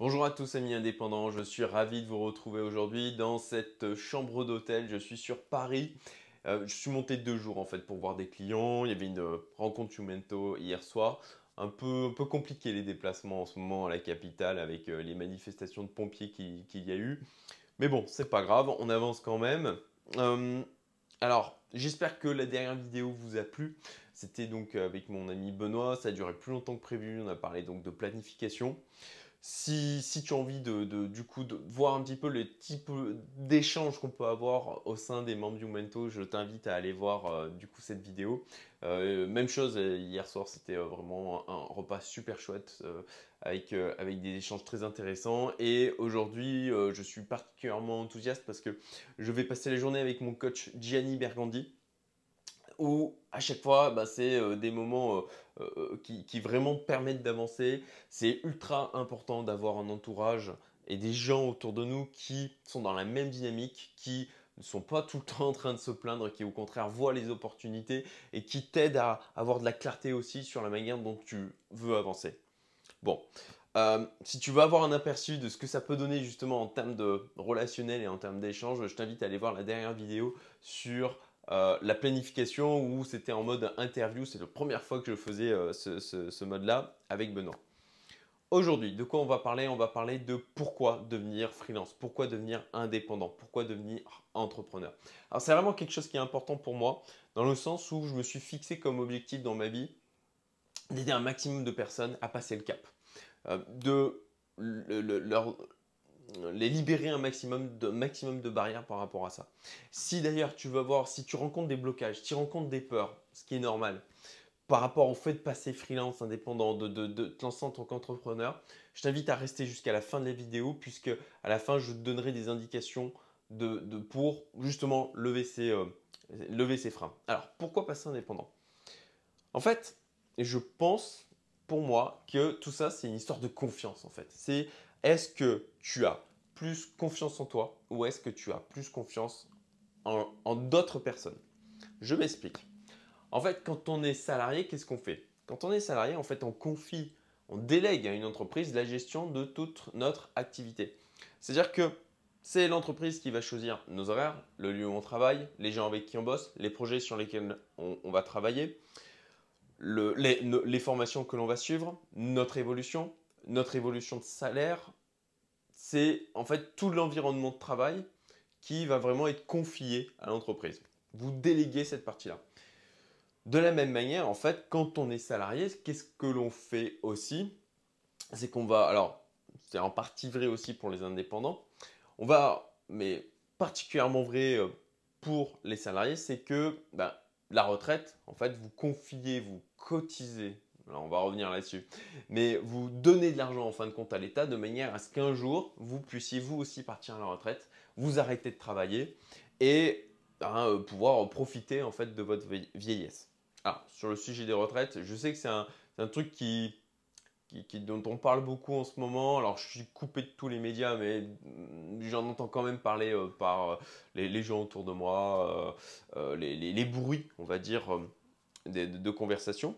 Bonjour à tous amis indépendants, je suis ravi de vous retrouver aujourd'hui dans cette chambre d'hôtel. Je suis sur Paris. Euh, je suis monté deux jours en fait pour voir des clients. Il y avait une rencontre Jumento hier soir. Un peu, un peu compliqué les déplacements en ce moment à la capitale avec euh, les manifestations de pompiers qu'il y a eu. Mais bon, c'est pas grave, on avance quand même. Euh, alors, j'espère que la dernière vidéo vous a plu. C'était donc avec mon ami Benoît, ça a duré plus longtemps que prévu. On a parlé donc de planification. Si, tu as envie de, voir un petit peu les types d'échanges qu'on peut avoir au sein des membres du Mento, je t'invite à aller voir euh, du coup cette vidéo. Euh, même chose, euh, hier soir, c'était vraiment un repas super chouette avec, avec des échanges très intéressants. Et aujourd'hui, je suis particulièrement enthousiaste parce que je vais passer la journée avec mon coach Gianni Bergandi où à chaque fois, bah, c'est euh, des moments euh, euh, qui, vraiment permettent d'avancer. C'est ultra important d'avoir un entourage et des gens autour de nous qui sont dans la même dynamique, qui ne sont pas tout le temps en train de se plaindre, qui au contraire voient les opportunités et qui t'aident à avoir de la clarté aussi sur la manière dont tu veux avancer. Bon, si tu veux avoir un aperçu de ce que ça peut donner justement en termes de relationnel et en termes d'échange, je t'invite à aller voir la dernière vidéo sur euh, la planification où c'était en mode interview. C'est la première fois que je faisais euh, ce, mode-là avec Benoît. Aujourd'hui, de quoi on va parler? On va parler de pourquoi devenir freelance, pourquoi devenir indépendant, pourquoi devenir entrepreneur. Alors c'est vraiment quelque chose qui est important pour moi, dans le sens où je me suis fixé comme objectif dans ma vie d'aider un maximum de personnes à passer le cap, euh, de leur, les libérer un maximum de, maximum de barrières par rapport à ça. Si d'ailleurs tu veux voir, si tu rencontres des blocages, tu rencontres des peurs, ce qui est normal, par rapport au fait de passer freelance indépendant, de, de, te lancer en tant qu'entrepreneur, je t'invite à rester jusqu'à la fin de la vidéo puisque à la fin je te donnerai des indications de, pour justement lever ces, euh, lever freins. Alors pourquoi passer indépendant? En fait, je pense pour moi que tout ça c'est une histoire de confiance en fait. C'est est-ce que tu as plus confiance en toi ou est-ce que tu as plus confiance en, d'autres personnes? Je m'explique. En fait, quand on est salarié, qu'est-ce qu'on fait? Quand on est salarié, en fait, on confie, on délègue à une entreprise la gestion de toute notre activité. C'est-à-dire que c'est l'entreprise qui va choisir nos horaires, le lieu où on travaille, les gens avec qui on bosse, les projets sur lesquels on, va travailler, les, formations que l'on va suivre, notre évolution, notre évolution de salaire, c'est en fait tout l'environnement de travail qui va vraiment être confié à l'entreprise. Vous déléguez cette partie-là. De la même manière, en fait, quand on est salarié, qu'est-ce que l'on fait aussi? C'est qu'on va, alors, c'est en partie vrai aussi pour les indépendants, on va, mais particulièrement vrai euh, pour les salariés, c'est que ben, la retraite, en fait, vous confiez, vous cotisez on va revenir là-dessus. Mais vous donnez de l'argent en fin de compte à l'État de manière à ce qu'un jour, vous puissiez vous aussi partir à la retraite, vous arrêter de travailler et hein, euh, pouvoir profiter en fait de votre vieillesse. Alors, sur le sujet des retraites, je sais que c'est un, truc qui, dont on parle beaucoup en ce moment. Alors, je suis coupé de tous les médias, mais j'en entends quand même parler euh, par euh, les, gens autour de moi, les, bruits, on va dire, de, de conversation.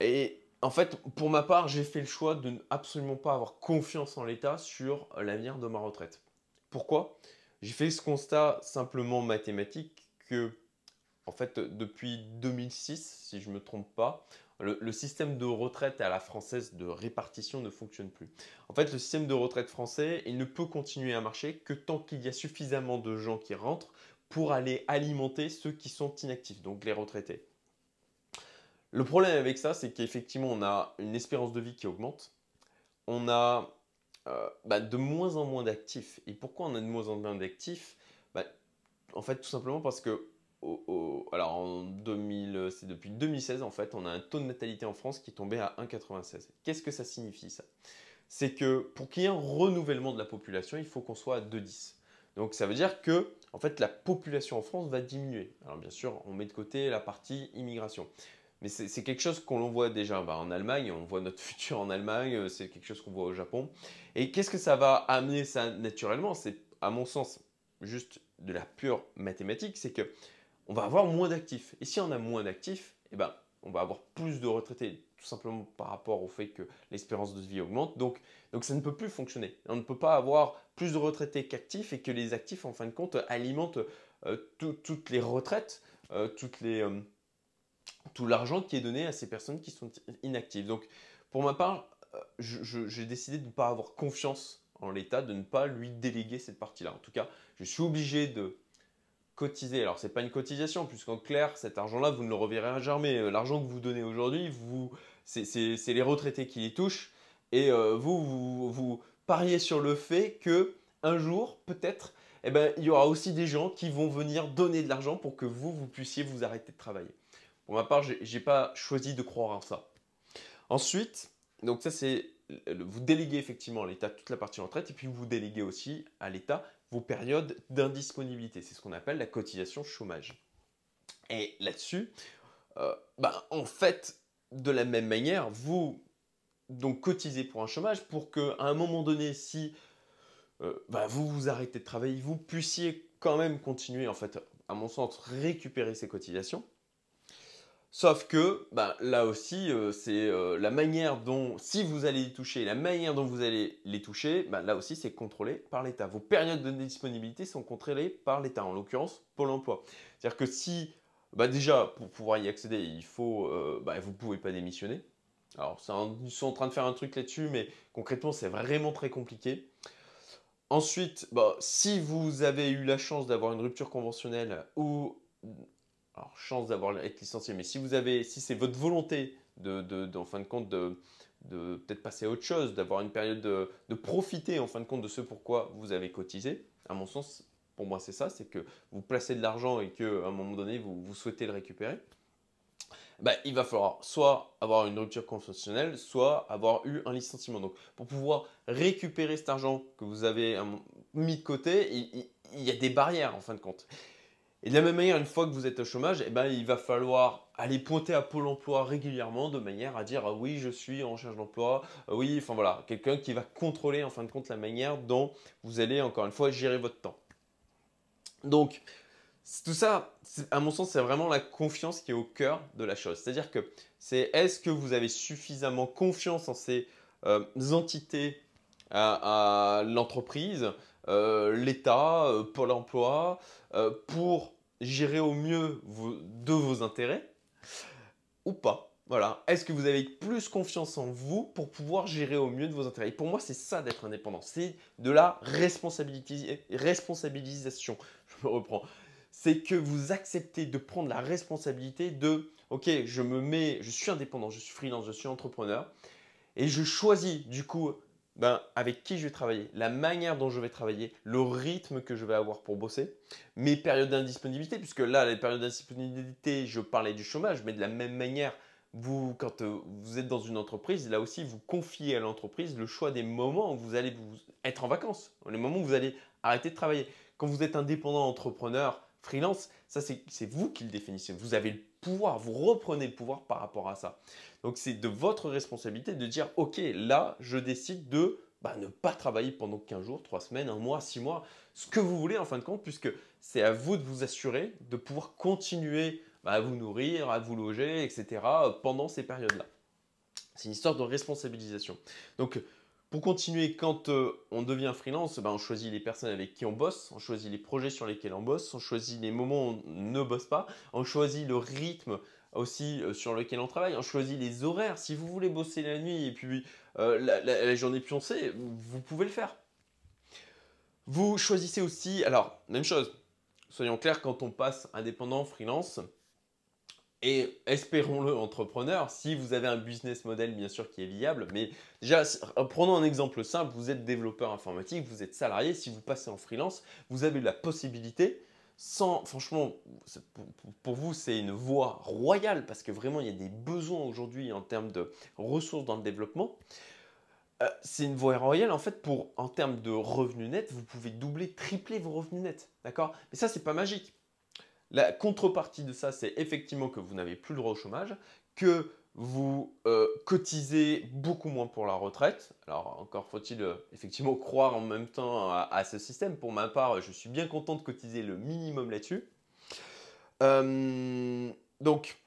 Et en fait, pour ma part, j'ai fait le choix de ne absolument pas avoir confiance en l'État sur l'avenir de ma retraite. Pourquoi? J'ai fait ce constat simplement mathématique que, en fait, depuis 2006, si je ne me trompe pas, le, système de retraite à la française de répartition ne fonctionne plus. En fait, le système de retraite français, il ne peut continuer à marcher que tant qu'il y a suffisamment de gens qui rentrent pour aller alimenter ceux qui sont inactifs, donc les retraités. Le problème avec ça, c'est qu'effectivement, on a une espérance de vie qui augmente. On a euh, bah, de moins en moins d'actifs. Et pourquoi on a de moins en moins d'actifs? Bah, En fait, tout simplement parce que, alors en 2000, c'est depuis 2016 en fait, on a un taux de natalité en France qui est tombé à 1,96. Qu'est-ce que ça signifie ça? C'est que pour qu'il y ait un renouvellement de la population, il faut qu'on soit à 2,10. Donc ça veut dire que en fait la population en France va diminuer. Alors bien sûr, on met de côté la partie immigration. Mais c'est quelque chose qu'on voit déjà bah, en Allemagne, on voit notre futur en Allemagne, euh, c'est quelque chose qu'on voit au Japon. Et qu'est-ce que ça va amener ça naturellement? C'est à mon sens juste de la pure mathématique, c'est que on va avoir moins d'actifs. Et si on a moins d'actifs, eh ben, on va avoir plus de retraités, tout simplement par rapport au fait que l'espérance de vie augmente. Donc, donc ça ne peut plus fonctionner. On ne peut pas avoir plus de retraités qu'actifs et que les actifs, en fin de compte, alimentent euh, toutes les retraites, euh, toutes les, tout l'argent qui est donné à ces personnes qui sont inactives. Donc, pour ma part, j'ai décidé de ne pas avoir confiance en l'État, de ne pas lui déléguer cette partie-là. En tout cas, je suis obligé de cotiser. Alors, ce n'est pas une cotisation, puisqu'en clair, cet argent-là, vous ne le reverrez jamais. L'argent que vous donnez aujourd'hui, c'est les retraités qui les touchent. Et vous, vous, vous, pariez sur le fait que un jour, peut-être, eh ben, il y aura aussi des gens qui vont venir donner de l'argent pour que vous, vous puissiez vous arrêter de travailler. Pour ma part, je n'ai pas choisi de croire en ça. Ensuite, donc ça c'est, vous déléguez effectivement à l'État toute la partie retraite et puis vous déléguez aussi à l'État vos périodes d'indisponibilité. C'est ce qu'on appelle la cotisation chômage. Et là-dessus, euh, ben, en fait, de la même manière, vous donc cotisez pour un chômage pour qu'à un moment donné, si euh, bah, vous vous arrêtez de travailler, vous puissiez quand même continuer, en fait, à mon sens, récupérer ces cotisations. Sauf que bah, là aussi, euh, c'est euh, la manière dont, si vous allez les toucher, la manière dont vous allez les toucher, bah, là aussi, c'est contrôlé par l'État. Vos périodes de disponibilité sont contrôlées par l'État, en l'occurrence Pôle emploi. C'est-à-dire que si, déjà, pour pouvoir y accéder, il faut, vous ne pouvez pas démissionner. Alors, ils sont en train de faire un truc là-dessus, mais concrètement, c'est vraiment très compliqué. Ensuite, bah, si vous avez eu la chance d'avoir une rupture conventionnelle ou alors chance d'avoir été licencié, mais si vous avez, si c'est votre volonté de, en fin de compte de, peut-être passer à autre chose, d'avoir une période de, profiter en fin de compte de ce pourquoi vous avez cotisé, à mon sens, pour moi c'est ça, c'est que vous placez de l'argent et qu'à un moment donné vous souhaitez le récupérer. Bah, il va falloir soit avoir une rupture conventionnelle, soit avoir eu un licenciement. Donc, pour pouvoir récupérer cet argent que vous avez mis de côté, il, y a des barrières en fin de compte. Et de la même manière, une fois que vous êtes au chômage, eh ben, il va falloir aller pointer à Pôle emploi régulièrement de manière à dire ah oui, je suis en recherche d'emploi. Ah oui, enfin voilà, quelqu'un qui va contrôler en fin de compte la manière dont vous allez encore une fois gérer votre temps. Donc, tout ça, à mon sens, c'est vraiment la confiance qui est au cœur de la chose. C'est-à-dire que c'est est-ce que vous avez suffisamment confiance en ces euh, entités à, l'entreprise, euh, l'État, euh, Pôle emploi, pour gérer au mieux de vos intérêts ou pas voilà. Est-ce que vous avez plus confiance en vous pour pouvoir gérer au mieux de vos intérêts? Pour moi, c'est ça d'être indépendant. C'est de la responsabilisation. Je me reprends c'est que vous acceptez de prendre la responsabilité de, ok, je me mets, je suis indépendant, je suis freelance, je suis entrepreneur, et je choisis du coup ben, avec qui je vais travailler, la manière dont je vais travailler, le rythme que je vais avoir pour bosser, mes périodes d'indisponibilité, puisque là, les périodes d'indisponibilité, je parlais du chômage, mais de la même manière, vous, quand euh, vous êtes dans une entreprise, là aussi, vous confiez à l'entreprise le choix des moments où vous allez être en vacances, les moments où vous allez arrêter de travailler. Quand vous êtes indépendant entrepreneur, freelance, ça c'est vous qui le définissez. Vous avez le pouvoir, vous reprenez le pouvoir par rapport à ça. Donc c'est de votre responsabilité de dire, ok, là, je décide de bah, ne pas travailler pendant 15 jours, 3 semaines, 1 mois, 6 mois, ce que vous voulez en fin de compte, puisque c'est à vous de vous assurer de pouvoir continuer à vous nourrir, à vous loger, etc. pendant ces périodes-là. C'est une histoire de responsabilisation. Donc pour continuer, quand euh, on devient freelance, ben, on choisit les personnes avec qui on bosse, on choisit les projets sur lesquels on bosse, on choisit les moments où on ne bosse pas, on choisit le rythme aussi euh, sur lequel on travaille, on choisit les horaires. Si vous voulez bosser la nuit et puis euh, la, la, journée pioncée, vous pouvez le faire. Vous choisissez aussi, alors même chose, soyons clairs, quand on passe indépendant, freelance, et espérons-le, entrepreneur, si vous avez un business model bien sûr qui est viable, mais déjà, prenons un exemple simple, vous êtes développeur informatique, vous êtes salarié, si vous passez en freelance, vous avez la possibilité, sans, franchement, pour, vous c'est une voie royale, parce que vraiment il y a des besoins aujourd'hui en termes de ressources dans le développement. Euh, c'est une voie royale en fait pour, en termes de revenus nets, vous pouvez doubler, tripler vos revenus nets, d'accord? Mais ça c'est pas magique. La contrepartie de ça, c'est effectivement que vous n'avez plus le droit au chômage, que vous euh, cotisez beaucoup moins pour la retraite. Alors encore faut-il euh, effectivement croire en même temps à, ce système. Pour ma part, je suis bien content de cotiser le minimum là-dessus. Euh, donc,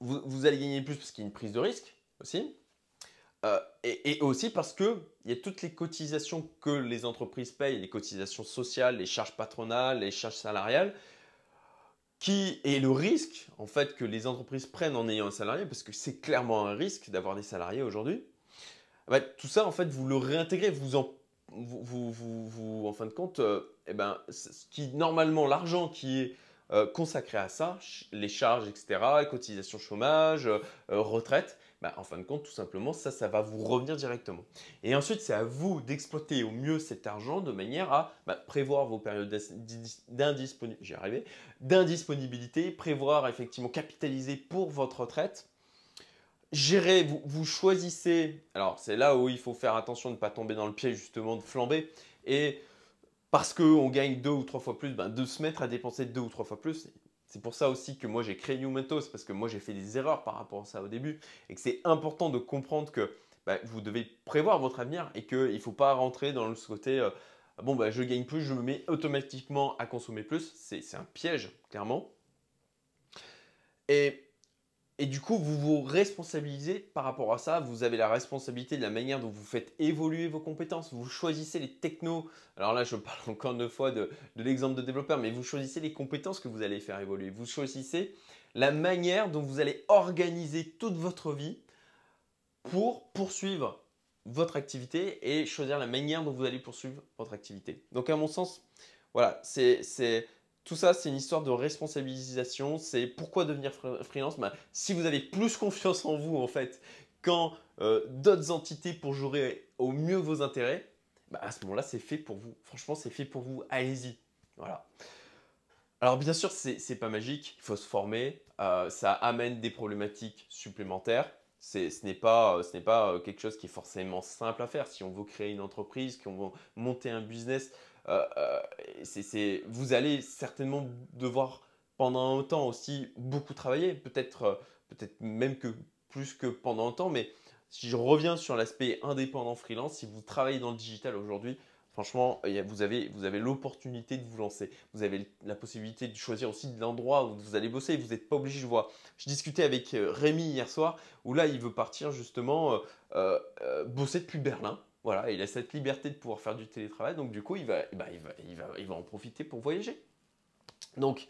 vous, allez gagner plus parce qu'il y a une prise de risque aussi. Euh, et, aussi parce qu'il y a toutes les cotisations que les entreprises payent, les cotisations sociales, les charges patronales, les charges salariales, qui est le risque en fait que les entreprises prennent en ayant un salarié, parce que c'est clairement un risque d'avoir des salariés aujourd'hui. Bah, tout ça, en fait, vous le réintégrez, vous en, vous, vous, en fin de compte, euh, eh ben, ce qui normalement l'argent qui est euh, consacré à ça, les charges, etc., cotisations chômage, euh, retraite, bah, en fin de compte, tout simplement, ça, ça va vous revenir directement. Et ensuite, c'est à vous d'exploiter au mieux cet argent de manière à bah, prévoir vos périodes d'indisponibilité, prévoir effectivement capitaliser pour votre retraite. Gérer, vous, choisissez, alors c'est là où il faut faire attention de ne pas tomber dans le piège justement de flamber, et parce qu'on gagne deux ou trois fois plus, ben, de se mettre à dépenser deux ou trois fois plus, c'est pour ça aussi que moi j'ai créé New Mentos, parce que moi j'ai fait des erreurs par rapport à ça au début, et que c'est important de comprendre que bah, vous devez prévoir votre avenir et qu'il ne faut pas rentrer dans le côté euh, bon bah je gagne plus, je me mets automatiquement à consommer plus. C'est un piège, clairement. Et et du coup, vous vous responsabilisez par rapport à ça. Vous avez la responsabilité de la manière dont vous faites évoluer vos compétences. Vous choisissez les technos. Alors là, je parle encore une fois de, l'exemple de développeur, mais vous choisissez les compétences que vous allez faire évoluer. Vous choisissez la manière dont vous allez organiser toute votre vie pour poursuivre votre activité et choisir la manière dont vous allez poursuivre votre activité. Donc à mon sens, voilà, c'est tout ça, c'est une histoire de responsabilisation. C'est pourquoi devenir freelance bah, Si vous avez plus confiance en vous, en fait, quand euh, d'autres entités pour jouer au mieux vos intérêts, bah, à ce moment-là, c'est fait pour vous. Franchement, c'est fait pour vous. Allez-y. Voilà. Alors, bien sûr, c'est pas magique. Il faut se former. Euh, ça amène des problématiques supplémentaires. Ce n'est pas, ce pas euh, quelque chose qui est forcément simple à faire. Si on veut créer une entreprise, qu'on veut monter un business, euh, euh, vous allez certainement devoir pendant un temps aussi beaucoup travailler, peut-être euh, peut même que plus que pendant un temps, mais si je reviens sur l'aspect indépendant freelance, si vous travaillez dans le digital aujourd'hui, franchement, vous avez, vous avez l'opportunité de vous lancer. Vous avez la possibilité de choisir aussi l'endroit où vous allez bosser. Vous n'êtes pas obligé, je vois. Je discutais avec Rémi hier soir, où là, il veut partir justement bosser depuis Berlin. Voilà, il a cette liberté de pouvoir faire du télétravail, donc du coup, il va, ben, il va, il va, il va en profiter pour voyager. Donc,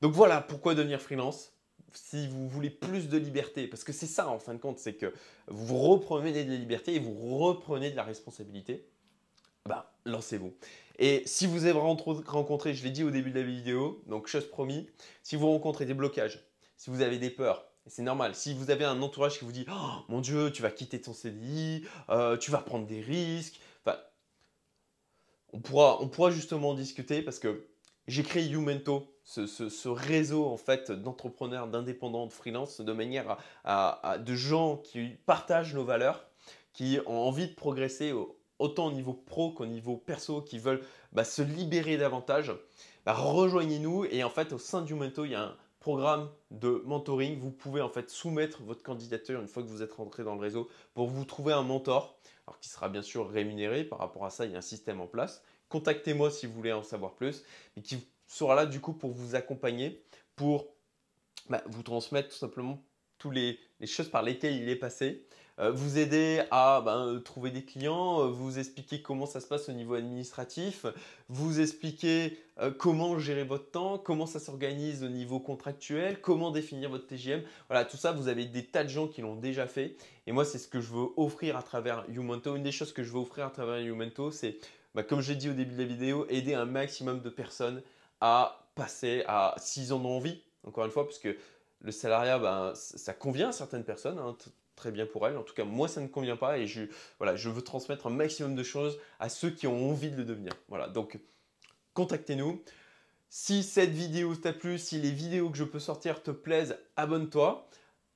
donc voilà pourquoi devenir freelance. Si vous voulez plus de liberté, parce que c'est ça en fin de compte, c'est que vous reprenez de la liberté et vous reprenez de la responsabilité, bah, lancez-vous. Et si vous avez rencontré, je l'ai dit au début de la vidéo, donc chose promis, si vous rencontrez des blocages, si vous avez des peurs, c'est normal. Si vous avez un entourage qui vous dit oh, Mon Dieu, tu vas quitter ton CDI, euh, tu vas prendre des risques. Enfin, on pourra, on pourra justement en discuter parce que j'ai créé Youmento, ce, réseau en fait d'entrepreneurs, d'indépendants, de freelance, de manière à, de gens qui partagent nos valeurs, qui ont envie de progresser autant au niveau pro qu'au niveau perso, qui veulent bah, se libérer davantage. Bah, rejoignez-nous et en fait au sein de Youmento, il y a un, programme de mentoring. Vous pouvez en fait soumettre votre candidature une fois que vous êtes rentré dans le réseau pour vous trouver un mentor, alors qui sera bien sûr rémunéré. Par rapport à ça, il y a un système en place. Contactez-moi si vous voulez en savoir plus, et qui sera là du coup pour vous accompagner, pour bah, vous transmettre tout simplement toutes les, choses par lesquelles il est passé, vous aider à ben, trouver des clients, euh, vous expliquer comment ça se passe au niveau administratif, vous expliquer euh, comment gérer votre temps, comment ça s'organise au niveau contractuel, comment définir votre TGM. Voilà, tout ça, vous avez des tas de gens qui l'ont déjà fait. Et moi, c'est ce que je veux offrir à travers Youmento. Une des choses que je veux offrir à travers Youmento, c'est, bah, comme j'ai dit au début de la vidéo, aider un maximum de personnes à passer à, s'ils en ont envie, encore une fois, parce que le salariat, ben, ça convient à certaines personnes. Hein, très bien pour elle. En tout cas, moi, ça ne convient pas et je, voilà, je veux transmettre un maximum de choses à ceux qui ont envie de le devenir. Voilà, donc contactez-nous. Si cette vidéo t'a plu, si les vidéos que je peux sortir te plaisent, abonne-toi.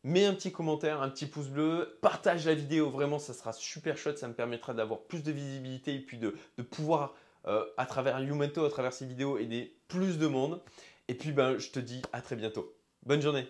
Mets un petit commentaire, un petit pouce bleu, partage la vidéo, vraiment ça sera super chouette, ça me permettra d'avoir plus de visibilité et puis de, pouvoir euh, à travers Youmento, à travers ces vidéos aider plus de monde. Et puis ben, je te dis à très bientôt. Bonne journée